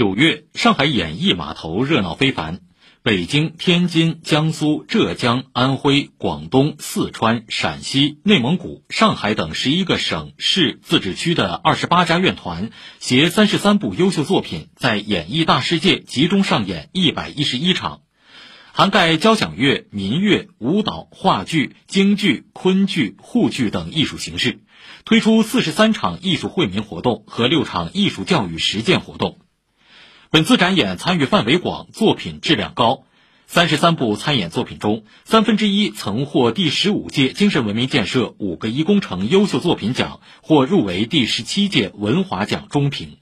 九月，上海演艺码头热闹非凡。北京、天津、江苏、浙江、安徽、广东、四川、陕西、内蒙古、上海等十一个省市自治区的二十八家院团携三十三部优秀作品，在演艺大世界集中上演一百一十一场，涵盖交响乐、民乐、舞蹈、话剧、京剧、昆剧、沪剧等艺术形式，推出四十三场艺术惠民活动和六场艺术教育实践活动。本次展演参与范围广，作品质量高。三十三部参演作品中，三分之一曾获第十五届精神文明建设五个一工程优秀作品奖，或入围第十七届文华奖中评。